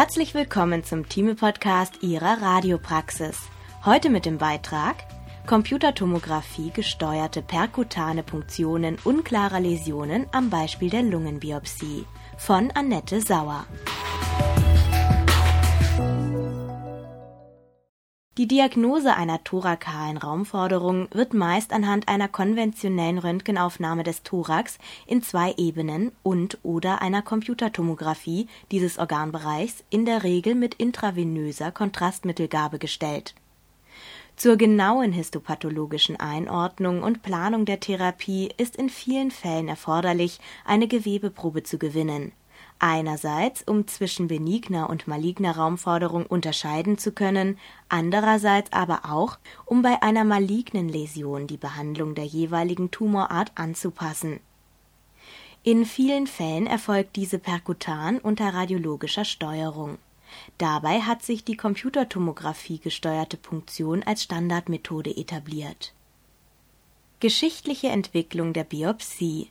Herzlich willkommen zum Thieme-Podcast Ihrer Radiopraxis. Heute mit dem Beitrag Computertomographie gesteuerte perkutane Punktionen unklarer Läsionen am Beispiel der Lungenbiopsie von Annette Sauer. Die Diagnose einer thorakalen Raumforderung wird meist anhand einer konventionellen Röntgenaufnahme des Thorax in zwei Ebenen und/oder einer Computertomographie dieses Organbereichs in der Regel mit intravenöser Kontrastmittelgabe gestellt. Zur genauen histopathologischen Einordnung und Planung der Therapie ist in vielen Fällen erforderlich, eine Gewebeprobe zu gewinnen einerseits um zwischen benigner und maligner Raumforderung unterscheiden zu können, andererseits aber auch, um bei einer malignen Läsion die Behandlung der jeweiligen Tumorart anzupassen. In vielen Fällen erfolgt diese perkutan unter radiologischer Steuerung. Dabei hat sich die Computertomographie gesteuerte Punktion als Standardmethode etabliert. Geschichtliche Entwicklung der Biopsie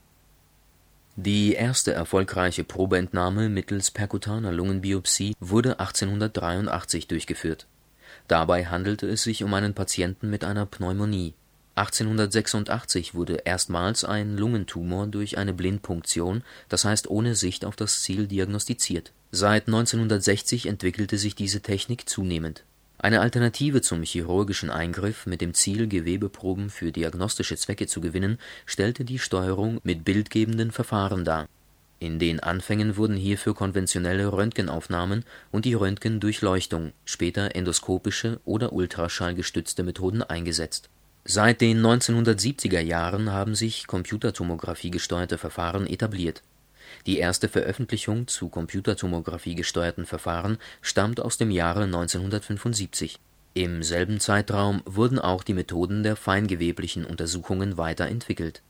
die erste erfolgreiche Probeentnahme mittels perkutaner Lungenbiopsie wurde 1883 durchgeführt. Dabei handelte es sich um einen Patienten mit einer Pneumonie. 1886 wurde erstmals ein Lungentumor durch eine Blindpunktion, das heißt ohne Sicht auf das Ziel, diagnostiziert. Seit 1960 entwickelte sich diese Technik zunehmend eine Alternative zum chirurgischen Eingriff mit dem Ziel, Gewebeproben für diagnostische Zwecke zu gewinnen, stellte die Steuerung mit bildgebenden Verfahren dar. In den Anfängen wurden hierfür konventionelle Röntgenaufnahmen und die Röntgendurchleuchtung, später endoskopische oder ultraschallgestützte Methoden eingesetzt. Seit den 1970er Jahren haben sich Computertomographie-gesteuerte Verfahren etabliert die erste Veröffentlichung zu Computertomographie-gesteuerten Verfahren stammt aus dem Jahre 1975. Im selben Zeitraum wurden auch die Methoden der feingeweblichen Untersuchungen weiterentwickelt.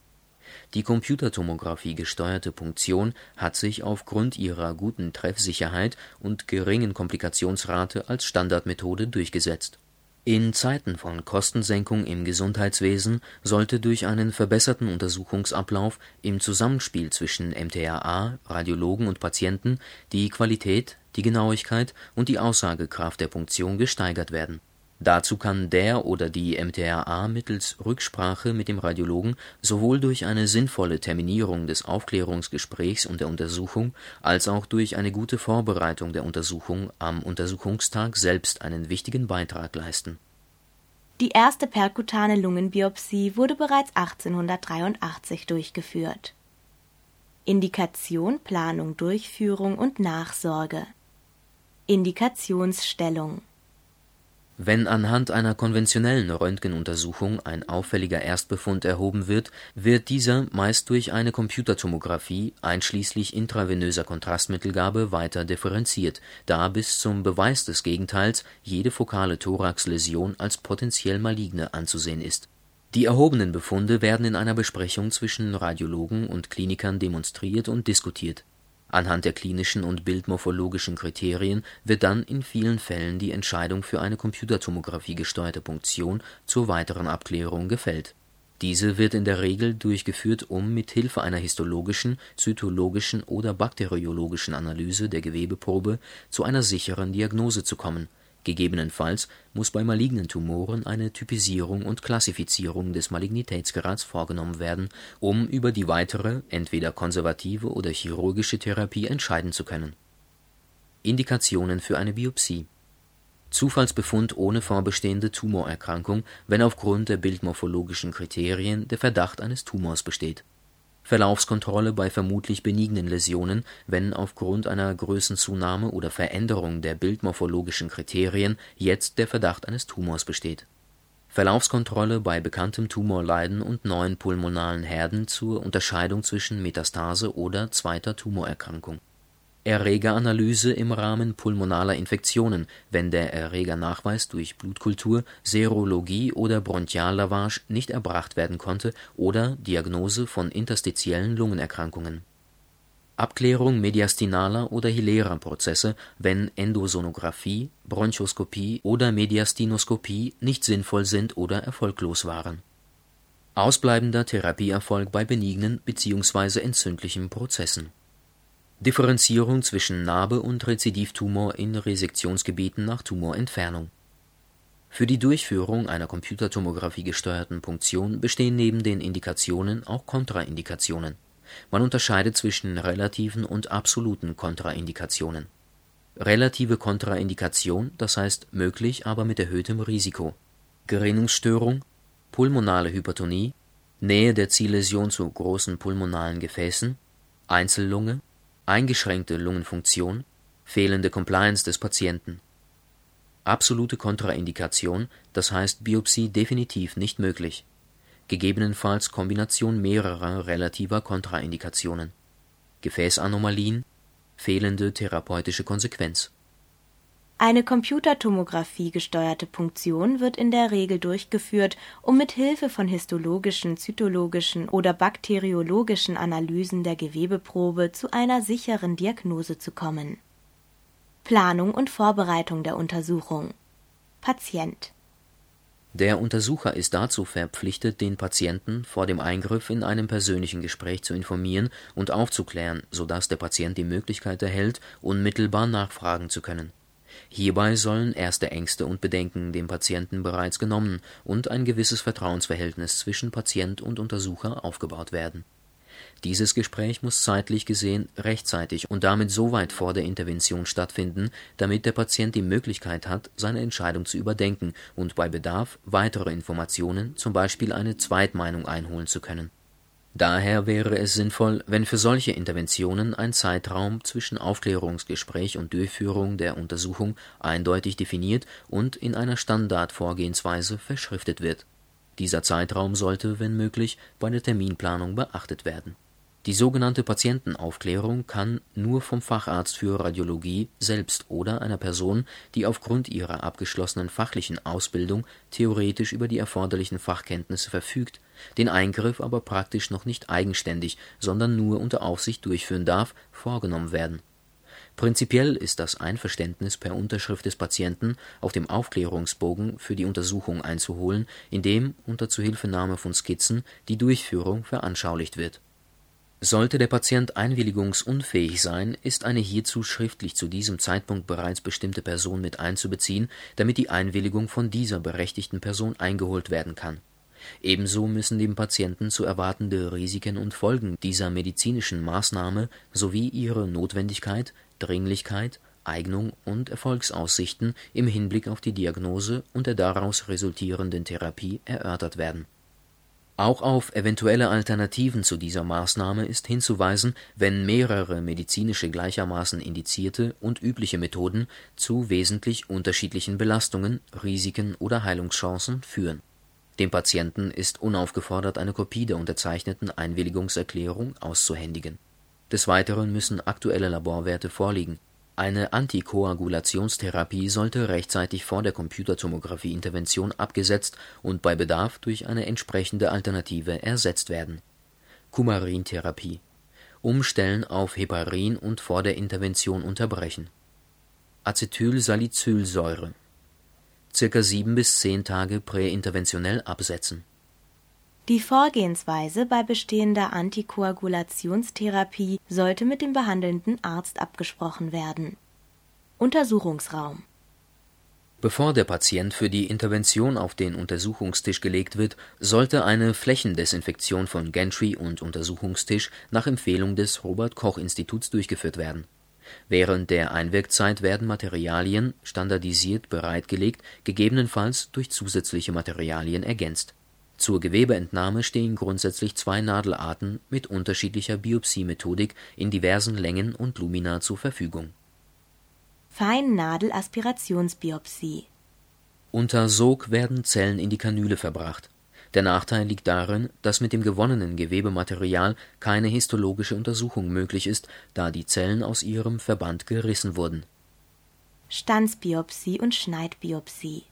Die Computertomographie-gesteuerte Punktion hat sich aufgrund ihrer guten Treffsicherheit und geringen Komplikationsrate als Standardmethode durchgesetzt in Zeiten von Kostensenkung im Gesundheitswesen sollte durch einen verbesserten Untersuchungsablauf im Zusammenspiel zwischen MTAA, Radiologen und Patienten die Qualität, die Genauigkeit und die Aussagekraft der Punktion gesteigert werden Dazu kann der oder die MTRA mittels Rücksprache mit dem Radiologen sowohl durch eine sinnvolle Terminierung des Aufklärungsgesprächs und der Untersuchung als auch durch eine gute Vorbereitung der Untersuchung am Untersuchungstag selbst einen wichtigen Beitrag leisten. Die erste perkutane Lungenbiopsie wurde bereits 1883 durchgeführt. Indikation, Planung, Durchführung und Nachsorge Indikationsstellung wenn anhand einer konventionellen Röntgenuntersuchung ein auffälliger Erstbefund erhoben wird, wird dieser meist durch eine Computertomographie einschließlich intravenöser Kontrastmittelgabe weiter differenziert, da bis zum Beweis des Gegenteils jede fokale Thoraxläsion als potentiell maligne anzusehen ist. Die erhobenen Befunde werden in einer Besprechung zwischen Radiologen und Klinikern demonstriert und diskutiert Anhand der klinischen und bildmorphologischen Kriterien wird dann in vielen Fällen die Entscheidung für eine Computertomographie-gesteuerte Punktion zur weiteren Abklärung gefällt. Diese wird in der Regel durchgeführt, um mit Hilfe einer histologischen, zytologischen oder bakteriologischen Analyse der Gewebeprobe zu einer sicheren Diagnose zu kommen Gegebenenfalls muss bei malignen Tumoren eine Typisierung und Klassifizierung des Malignitätsgrads vorgenommen werden, um über die weitere, entweder konservative oder chirurgische Therapie entscheiden zu können. Indikationen für eine Biopsie Zufallsbefund ohne vorbestehende Tumorerkrankung, wenn aufgrund der bildmorphologischen Kriterien der Verdacht eines Tumors besteht Verlaufskontrolle bei vermutlich benignen Läsionen, wenn aufgrund einer Größenzunahme oder Veränderung der bildmorphologischen Kriterien jetzt der Verdacht eines Tumors besteht. Verlaufskontrolle bei bekanntem Tumorleiden und neuen pulmonalen Herden zur Unterscheidung zwischen Metastase oder zweiter Tumorerkrankung Erregeranalyse im Rahmen pulmonaler Infektionen, wenn der Erregernachweis durch Blutkultur, Serologie oder Bronchiallavage nicht erbracht werden konnte oder Diagnose von interstitiellen Lungenerkrankungen. Abklärung mediastinaler oder hilärer Prozesse, wenn Endosonographie, Bronchoskopie oder Mediastinoskopie nicht sinnvoll sind oder erfolglos waren. Ausbleibender Therapieerfolg bei benignen bzw. entzündlichen Prozessen Differenzierung zwischen Narbe und Rezidivtumor in Resektionsgebieten nach Tumorentfernung Für die Durchführung einer Computertomografie-gesteuerten Punktion bestehen neben den Indikationen auch Kontraindikationen. Man unterscheidet zwischen relativen und absoluten Kontraindikationen. Relative Kontraindikation, das heißt möglich, aber mit erhöhtem Risiko Gerinnungsstörung Pulmonale Hypertonie Nähe der Zielläsion zu großen pulmonalen Gefäßen Einzellunge eingeschränkte Lungenfunktion, fehlende Compliance des Patienten. Absolute Kontraindikation, das heißt Biopsie definitiv nicht möglich. Gegebenenfalls Kombination mehrerer relativer Kontraindikationen. Gefäßanomalien, fehlende therapeutische Konsequenz eine Computertomographie-gesteuerte Punktion wird in der Regel durchgeführt, um mit Hilfe von histologischen, zytologischen oder bakteriologischen Analysen der Gewebeprobe zu einer sicheren Diagnose zu kommen. Planung und Vorbereitung der Untersuchung. Patient. Der Untersucher ist dazu verpflichtet, den Patienten vor dem Eingriff in einem persönlichen Gespräch zu informieren und aufzuklären, so dass der Patient die Möglichkeit erhält, unmittelbar nachfragen zu können Hierbei sollen erste Ängste und Bedenken dem Patienten bereits genommen und ein gewisses Vertrauensverhältnis zwischen Patient und Untersucher aufgebaut werden. Dieses Gespräch muss zeitlich gesehen rechtzeitig und damit so weit vor der Intervention stattfinden, damit der Patient die Möglichkeit hat, seine Entscheidung zu überdenken und bei Bedarf weitere Informationen, zum Beispiel eine Zweitmeinung einholen zu können Daher wäre es sinnvoll, wenn für solche Interventionen ein Zeitraum zwischen Aufklärungsgespräch und Durchführung der Untersuchung eindeutig definiert und in einer Standardvorgehensweise verschriftet wird. Dieser Zeitraum sollte, wenn möglich, bei der Terminplanung beachtet werden die sogenannte Patientenaufklärung kann nur vom Facharzt für Radiologie selbst oder einer Person, die aufgrund ihrer abgeschlossenen fachlichen Ausbildung theoretisch über die erforderlichen Fachkenntnisse verfügt, den Eingriff aber praktisch noch nicht eigenständig, sondern nur unter Aufsicht durchführen darf, vorgenommen werden. Prinzipiell ist das Einverständnis per Unterschrift des Patienten auf dem Aufklärungsbogen für die Untersuchung einzuholen, in dem unter Zuhilfenahme von Skizzen die Durchführung veranschaulicht wird sollte der Patient einwilligungsunfähig sein, ist eine hierzu schriftlich zu diesem Zeitpunkt bereits bestimmte Person mit einzubeziehen, damit die Einwilligung von dieser berechtigten Person eingeholt werden kann. Ebenso müssen dem Patienten zu erwartende Risiken und Folgen dieser medizinischen Maßnahme sowie ihre Notwendigkeit, Dringlichkeit, Eignung und Erfolgsaussichten im Hinblick auf die Diagnose und der daraus resultierenden Therapie erörtert werden auch auf eventuelle Alternativen zu dieser Maßnahme ist hinzuweisen, wenn mehrere medizinische gleichermaßen indizierte und übliche Methoden zu wesentlich unterschiedlichen Belastungen, Risiken oder Heilungschancen führen. Dem Patienten ist unaufgefordert eine Kopie der unterzeichneten Einwilligungserklärung auszuhändigen. Des Weiteren müssen aktuelle Laborwerte vorliegen eine Antikoagulationstherapie sollte rechtzeitig vor der Computertomographie-Intervention abgesetzt und bei Bedarf durch eine entsprechende Alternative ersetzt werden. Kumarintherapie Umstellen auf Heparin und vor der Intervention unterbrechen. Acetylsalicylsäure circa sieben bis zehn Tage präinterventionell absetzen die Vorgehensweise bei bestehender Antikoagulationstherapie sollte mit dem behandelnden Arzt abgesprochen werden. Untersuchungsraum Bevor der Patient für die Intervention auf den Untersuchungstisch gelegt wird, sollte eine Flächendesinfektion von Gantry und Untersuchungstisch nach Empfehlung des Robert Koch Instituts durchgeführt werden. Während der Einwirkzeit werden Materialien standardisiert bereitgelegt, gegebenenfalls durch zusätzliche Materialien ergänzt zur Gewebeentnahme stehen grundsätzlich zwei Nadelarten mit unterschiedlicher Biopsiemethodik in diversen Längen und Lumina zur Verfügung. Feinnadelaspirationsbiopsie Unter Sog werden Zellen in die Kanüle verbracht. Der Nachteil liegt darin, dass mit dem gewonnenen Gewebematerial keine histologische Untersuchung möglich ist, da die Zellen aus ihrem Verband gerissen wurden. Stanzbiopsie und Schneidbiopsie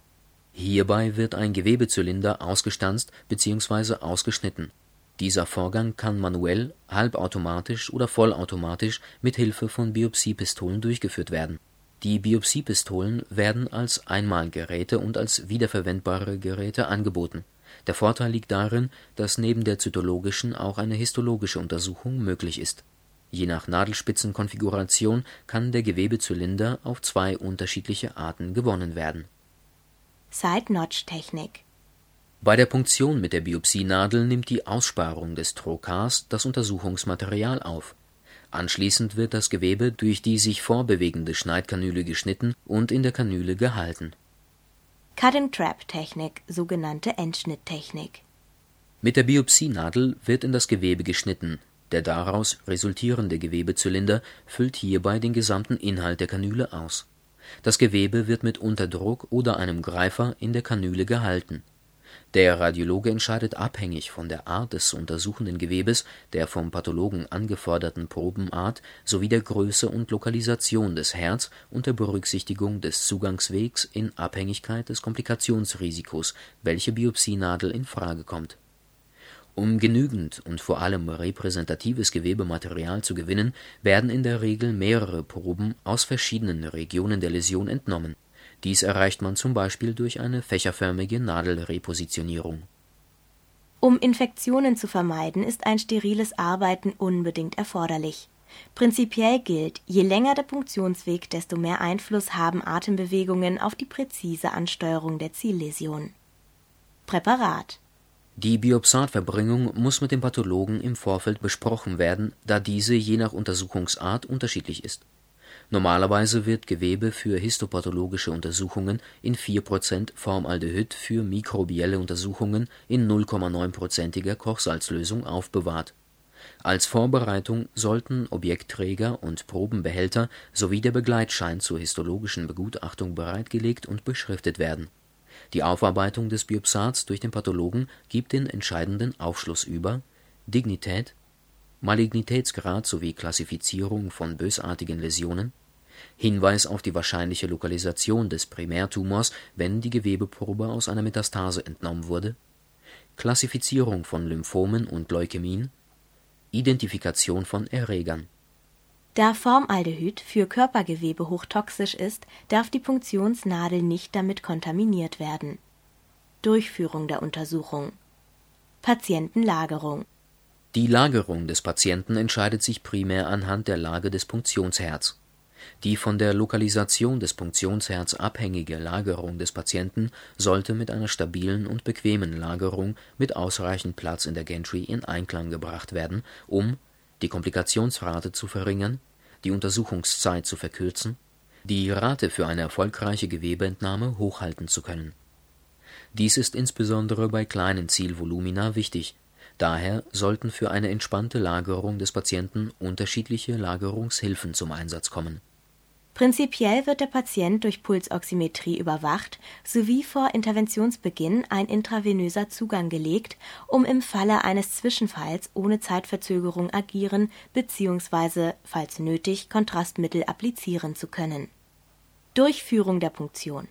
Hierbei wird ein Gewebezylinder ausgestanzt bzw. ausgeschnitten. Dieser Vorgang kann manuell, halbautomatisch oder vollautomatisch mit Hilfe von Biopsiepistolen durchgeführt werden. Die Biopsiepistolen werden als Einmalgeräte und als wiederverwendbare Geräte angeboten. Der Vorteil liegt darin, dass neben der zytologischen auch eine histologische Untersuchung möglich ist Je nach Nadelspitzenkonfiguration kann der Gewebezylinder auf zwei unterschiedliche Arten gewonnen werden. Side-Notch-Technik Bei der Punktion mit der Biopsienadel nimmt die Aussparung des Trokars das Untersuchungsmaterial auf. Anschließend wird das Gewebe durch die sich vorbewegende Schneidkanüle geschnitten und in der Kanüle gehalten. Cut-and-Trap-Technik, sogenannte Endschnitttechnik Mit der Biopsienadel wird in das Gewebe geschnitten der daraus resultierende Gewebezylinder füllt hierbei den gesamten Inhalt der Kanüle aus. Das Gewebe wird mit Unterdruck oder einem Greifer in der Kanüle gehalten. Der Radiologe entscheidet abhängig von der Art des untersuchenden Gewebes, der vom Pathologen angeforderten Probenart sowie der Größe und Lokalisation des Herz unter Berücksichtigung des Zugangswegs in Abhängigkeit des Komplikationsrisikos, welche Biopsienadel in Frage kommt um genügend und vor allem repräsentatives Gewebematerial zu gewinnen, werden in der Regel mehrere Proben aus verschiedenen Regionen der Läsion entnommen. Dies erreicht man zum Beispiel durch eine fächerförmige Nadelrepositionierung. Um Infektionen zu vermeiden, ist ein steriles Arbeiten unbedingt erforderlich. Prinzipiell gilt, je länger der Punktionsweg, desto mehr Einfluss haben Atembewegungen auf die präzise Ansteuerung der Zielläsion. Präparat die Biopsatverbringung muss mit dem Pathologen im Vorfeld besprochen werden, da diese je nach Untersuchungsart unterschiedlich ist. Normalerweise wird Gewebe für histopathologische Untersuchungen in 4% Formaldehyd, für mikrobielle Untersuchungen in 0,9%iger Kochsalzlösung aufbewahrt. Als Vorbereitung sollten Objektträger und Probenbehälter sowie der Begleitschein zur histologischen Begutachtung bereitgelegt und beschriftet werden die Aufarbeitung des Biopsats durch den Pathologen gibt den entscheidenden Aufschluss über Dignität, Malignitätsgrad sowie Klassifizierung von bösartigen Läsionen, Hinweis auf die wahrscheinliche Lokalisation des Primärtumors, wenn die Gewebeprobe aus einer Metastase entnommen wurde, Klassifizierung von Lymphomen und Leukämien, Identifikation von Erregern da Formaldehyd für Körpergewebe hochtoxisch ist, darf die Punktionsnadel nicht damit kontaminiert werden. Durchführung der Untersuchung Patientenlagerung Die Lagerung des Patienten entscheidet sich primär anhand der Lage des Punktionsherz. Die von der Lokalisation des Punktionsherz abhängige Lagerung des Patienten sollte mit einer stabilen und bequemen Lagerung mit ausreichend Platz in der Gantry in Einklang gebracht werden, um die Komplikationsrate zu verringern, die Untersuchungszeit zu verkürzen, die Rate für eine erfolgreiche Gewebeentnahme hochhalten zu können. Dies ist insbesondere bei kleinen Zielvolumina wichtig, daher sollten für eine entspannte Lagerung des Patienten unterschiedliche Lagerungshilfen zum Einsatz kommen Prinzipiell wird der Patient durch Pulsoximetrie überwacht sowie vor Interventionsbeginn ein intravenöser Zugang gelegt, um im Falle eines Zwischenfalls ohne Zeitverzögerung agieren bzw. falls nötig Kontrastmittel applizieren zu können. Durchführung der Punktion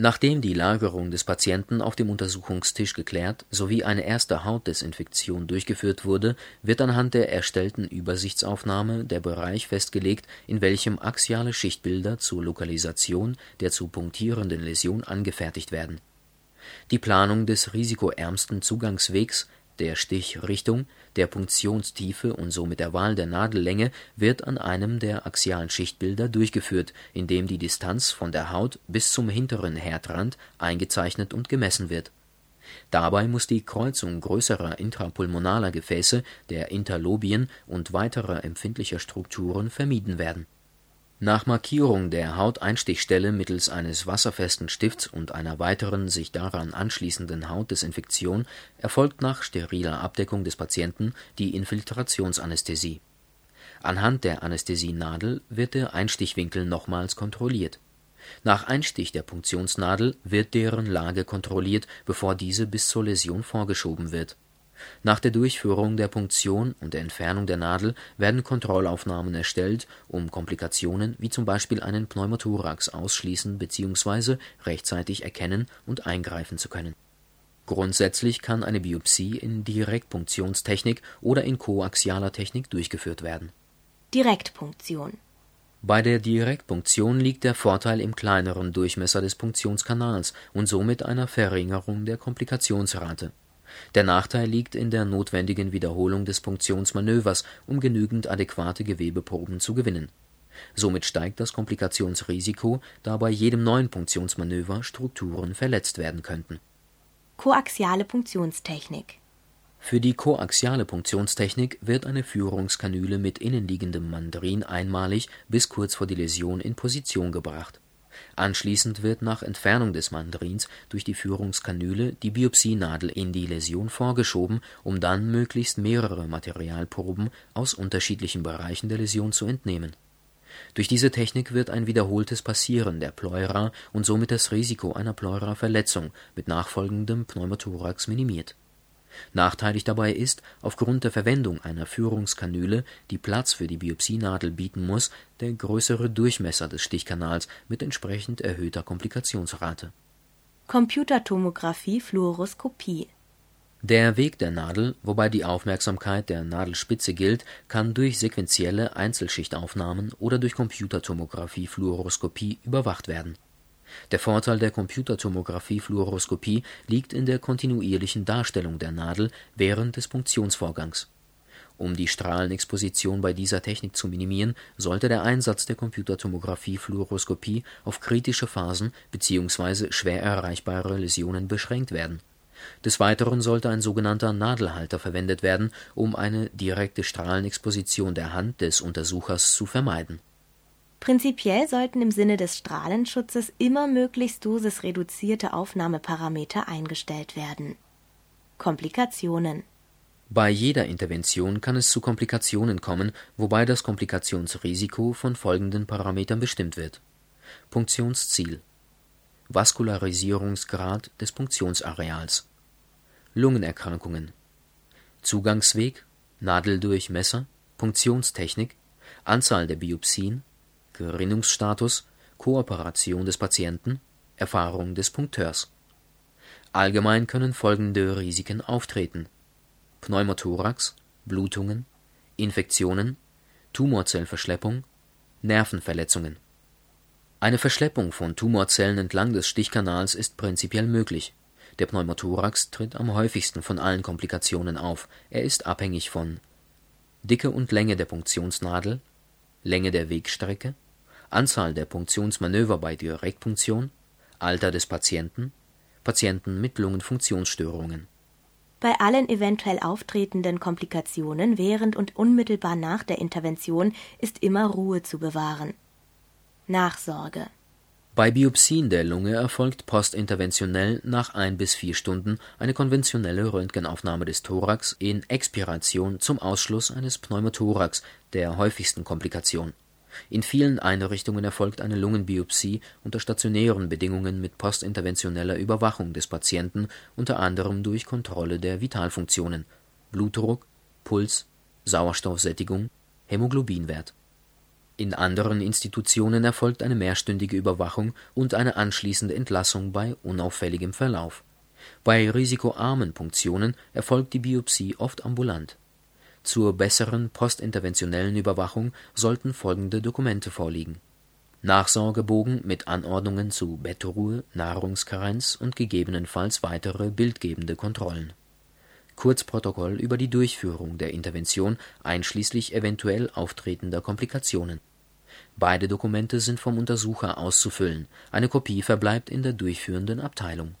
Nachdem die Lagerung des Patienten auf dem Untersuchungstisch geklärt sowie eine erste Hautdesinfektion durchgeführt wurde, wird anhand der erstellten Übersichtsaufnahme der Bereich festgelegt, in welchem axiale Schichtbilder zur Lokalisation der zu punktierenden Läsion angefertigt werden. Die Planung des risikoärmsten Zugangswegs der Stichrichtung, der Punktionstiefe und somit der Wahl der Nadellänge wird an einem der axialen Schichtbilder durchgeführt, indem die Distanz von der Haut bis zum hinteren Härtrand eingezeichnet und gemessen wird. Dabei muss die Kreuzung größerer intrapulmonaler Gefäße, der Interlobien und weiterer empfindlicher Strukturen vermieden werden nach Markierung der Hauteinstichstelle mittels eines wasserfesten Stifts und einer weiteren sich daran anschließenden Hautdesinfektion erfolgt nach steriler Abdeckung des Patienten die Infiltrationsanästhesie. Anhand der Anästhesienadel wird der Einstichwinkel nochmals kontrolliert. Nach Einstich der Punktionsnadel wird deren Lage kontrolliert, bevor diese bis zur Läsion vorgeschoben wird nach der Durchführung der Punktion und der Entfernung der Nadel werden Kontrollaufnahmen erstellt, um Komplikationen wie zum Beispiel einen Pneumothorax ausschließen bzw. rechtzeitig erkennen und eingreifen zu können. Grundsätzlich kann eine Biopsie in Direktpunktionstechnik oder in koaxialer Technik durchgeführt werden. Direktpunktion Bei der Direktpunktion liegt der Vorteil im kleineren Durchmesser des Punktionskanals und somit einer Verringerung der Komplikationsrate Der Nachteil liegt in der notwendigen Wiederholung des Punktionsmanövers, um genügend adäquate Gewebeproben zu gewinnen. Somit steigt das Komplikationsrisiko, da bei jedem neuen Punktionsmanöver Strukturen verletzt werden könnten. Koaxiale Punktionstechnik Für die koaxiale Punktionstechnik wird eine Führungskanüle mit innenliegendem Mandrin einmalig bis kurz vor die Läsion in Position gebracht. Anschließend wird nach Entfernung des Mandrins durch die Führungskanüle die Biopsienadel in die Läsion vorgeschoben, um dann möglichst mehrere Materialproben aus unterschiedlichen Bereichen der Läsion zu entnehmen. Durch diese Technik wird ein wiederholtes Passieren der Pleura und somit das Risiko einer Pleuraverletzung mit nachfolgendem Pneumothorax minimiert. Nachteilig dabei ist, aufgrund der Verwendung einer Führungskanüle, die Platz für die Biopsienadel bieten muss, der größere Durchmesser des Stichkanals mit entsprechend erhöhter Komplikationsrate. Computertomographie Fluoroskopie Der Weg der Nadel, wobei die Aufmerksamkeit der Nadelspitze gilt, kann durch sequentielle Einzelschichtaufnahmen oder durch Computertomographie Fluoroskopie überwacht werden der Vorteil der Computertomographie-Fluoroskopie liegt in der kontinuierlichen Darstellung der Nadel während des Punktionsvorgangs. Um die Strahlenexposition bei dieser Technik zu minimieren, sollte der Einsatz der Computertomographie-Fluoroskopie auf kritische Phasen bzw. schwer erreichbare Läsionen beschränkt werden. Des Weiteren sollte ein sogenannter Nadelhalter verwendet werden, um eine direkte Strahlenexposition der Hand des Untersuchers zu vermeiden Prinzipiell sollten im Sinne des Strahlenschutzes immer möglichst dosisreduzierte Aufnahmeparameter eingestellt werden. Komplikationen. Bei jeder Intervention kann es zu Komplikationen kommen, wobei das Komplikationsrisiko von folgenden Parametern bestimmt wird: Punktionsziel. Vaskularisierungsgrad des Punktionsareals. Lungenerkrankungen. Zugangsweg. Nadeldurchmesser Punktionstechnik. Anzahl der Biopsien Gerinnungsstatus, Kooperation des Patienten, Erfahrung des Punkteurs. Allgemein können folgende Risiken auftreten: Pneumothorax, Blutungen, Infektionen, Tumorzellverschleppung, Nervenverletzungen. Eine Verschleppung von Tumorzellen entlang des Stichkanals ist prinzipiell möglich. Der Pneumothorax tritt am häufigsten von allen Komplikationen auf, er ist abhängig von Dicke und Länge der Punktionsnadel Länge der Wegstrecke Anzahl der Punktionsmanöver bei Direktpunktion, Alter des Patienten, Patienten mit Lungenfunktionsstörungen. Bei allen eventuell auftretenden Komplikationen während und unmittelbar nach der Intervention ist immer Ruhe zu bewahren. Nachsorge Bei Biopsien der Lunge erfolgt postinterventionell nach ein bis vier Stunden eine konventionelle Röntgenaufnahme des Thorax in Expiration zum Ausschluss eines Pneumothorax, der häufigsten Komplikation in vielen Einrichtungen erfolgt eine Lungenbiopsie unter stationären Bedingungen mit postinterventioneller Überwachung des Patienten, unter anderem durch Kontrolle der Vitalfunktionen (Blutdruck, Puls, Sauerstoffsättigung, Hämoglobinwert). In anderen Institutionen erfolgt eine mehrstündige Überwachung und eine anschließende Entlassung bei unauffälligem Verlauf. Bei risikoarmen Punktionen erfolgt die Biopsie oft ambulant zur besseren postinterventionellen Überwachung sollten folgende Dokumente vorliegen: Nachsorgebogen mit Anordnungen zu Bettruhe, Nahrungskarenz und gegebenenfalls weitere bildgebende Kontrollen. Kurzprotokoll über die Durchführung der Intervention einschließlich eventuell auftretender Komplikationen. Beide Dokumente sind vom Untersucher auszufüllen, eine Kopie verbleibt in der durchführenden Abteilung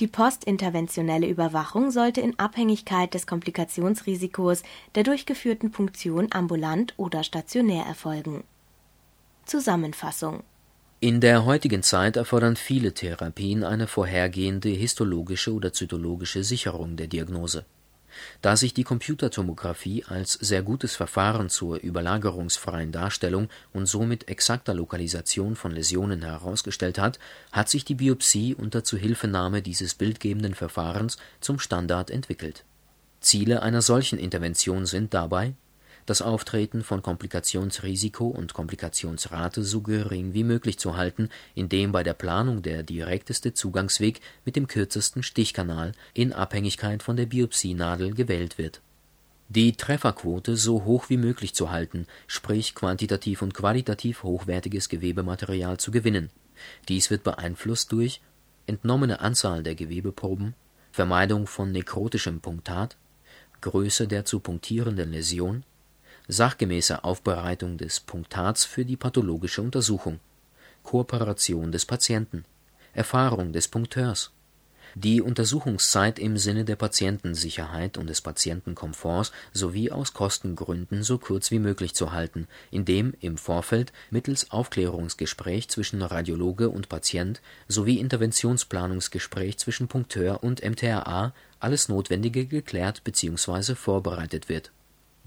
die postinterventionelle Überwachung sollte in Abhängigkeit des Komplikationsrisikos der durchgeführten Punktion ambulant oder stationär erfolgen. Zusammenfassung In der heutigen Zeit erfordern viele Therapien eine vorhergehende histologische oder zytologische Sicherung der Diagnose da sich die Computertomographie als sehr gutes Verfahren zur überlagerungsfreien Darstellung und somit exakter Lokalisation von Läsionen herausgestellt hat, hat sich die Biopsie unter Zuhilfenahme dieses bildgebenden Verfahrens zum Standard entwickelt. Ziele einer solchen Intervention sind dabei das Auftreten von Komplikationsrisiko und Komplikationsrate so gering wie möglich zu halten, indem bei der Planung der direkteste Zugangsweg mit dem kürzesten Stichkanal in Abhängigkeit von der Biopsienadel gewählt wird. Die Trefferquote so hoch wie möglich zu halten, sprich quantitativ und qualitativ hochwertiges Gewebematerial zu gewinnen. Dies wird beeinflusst durch entnommene Anzahl der Gewebeproben Vermeidung von nekrotischem Punktat, Größe der zu punktierenden Läsion, sachgemäße Aufbereitung des Punktats für die pathologische Untersuchung, Kooperation des Patienten, Erfahrung des Punkteurs die Untersuchungszeit im Sinne der Patientensicherheit und des Patientenkomforts sowie aus Kostengründen so kurz wie möglich zu halten, indem im Vorfeld mittels Aufklärungsgespräch zwischen Radiologe und Patient sowie Interventionsplanungsgespräch zwischen Punkteur und MTRA alles Notwendige geklärt bzw. vorbereitet wird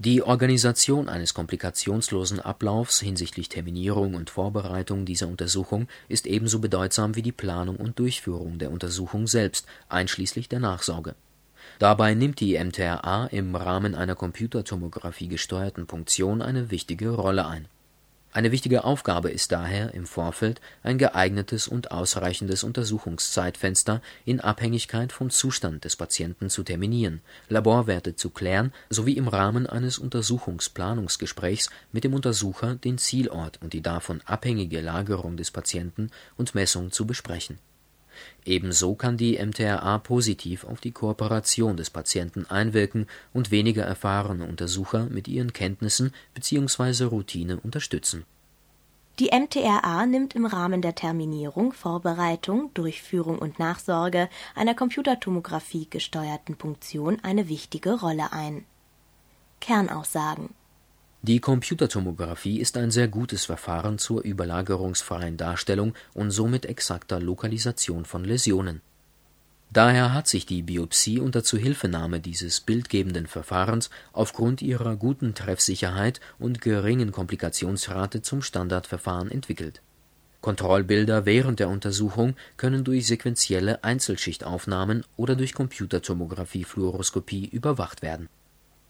die Organisation eines komplikationslosen Ablaufs hinsichtlich Terminierung und Vorbereitung dieser Untersuchung ist ebenso bedeutsam wie die Planung und Durchführung der Untersuchung selbst einschließlich der Nachsorge. Dabei nimmt die MTRA im Rahmen einer Computertomographie gesteuerten Punktion eine wichtige Rolle ein eine wichtige Aufgabe ist daher im Vorfeld ein geeignetes und ausreichendes Untersuchungszeitfenster in Abhängigkeit vom Zustand des Patienten zu terminieren, Laborwerte zu klären sowie im Rahmen eines Untersuchungsplanungsgesprächs mit dem Untersucher den Zielort und die davon abhängige Lagerung des Patienten und Messung zu besprechen Ebenso kann die MTRA positiv auf die Kooperation des Patienten einwirken und weniger erfahrene Untersucher mit ihren Kenntnissen bzw. Routine unterstützen. Die MTRA nimmt im Rahmen der Terminierung, Vorbereitung, Durchführung und Nachsorge einer Computertomographie gesteuerten Punktion eine wichtige Rolle ein. Kernaussagen die Computertomographie ist ein sehr gutes Verfahren zur überlagerungsfreien Darstellung und somit exakter Lokalisation von Läsionen. Daher hat sich die Biopsie unter Zuhilfenahme dieses bildgebenden Verfahrens aufgrund ihrer guten Treffsicherheit und geringen Komplikationsrate zum Standardverfahren entwickelt. Kontrollbilder während der Untersuchung können durch sequentielle Einzelschichtaufnahmen oder durch Computertomographie-Fluoroskopie überwacht werden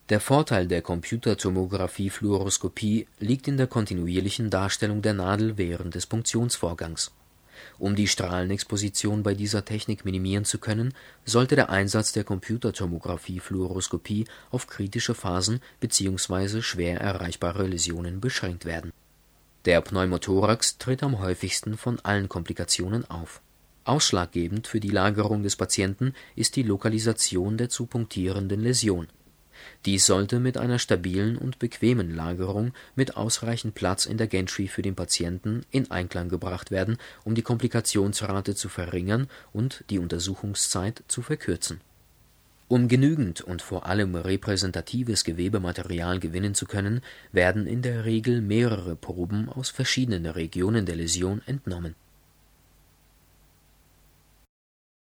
der Vorteil der Computertomographie-Fluoroskopie liegt in der kontinuierlichen Darstellung der Nadel während des Punktionsvorgangs. Um die Strahlenexposition bei dieser Technik minimieren zu können, sollte der Einsatz der Computertomographie-Fluoroskopie auf kritische Phasen bzw. schwer erreichbare Läsionen beschränkt werden. Der Pneumothorax tritt am häufigsten von allen Komplikationen auf. Ausschlaggebend für die Lagerung des Patienten ist die Lokalisation der zu punktierenden Läsion dies sollte mit einer stabilen und bequemen Lagerung mit ausreichend Platz in der Gantry für den Patienten in Einklang gebracht werden, um die Komplikationsrate zu verringern und die Untersuchungszeit zu verkürzen. Um genügend und vor allem repräsentatives Gewebematerial gewinnen zu können, werden in der Regel mehrere Proben aus verschiedenen Regionen der Läsion entnommen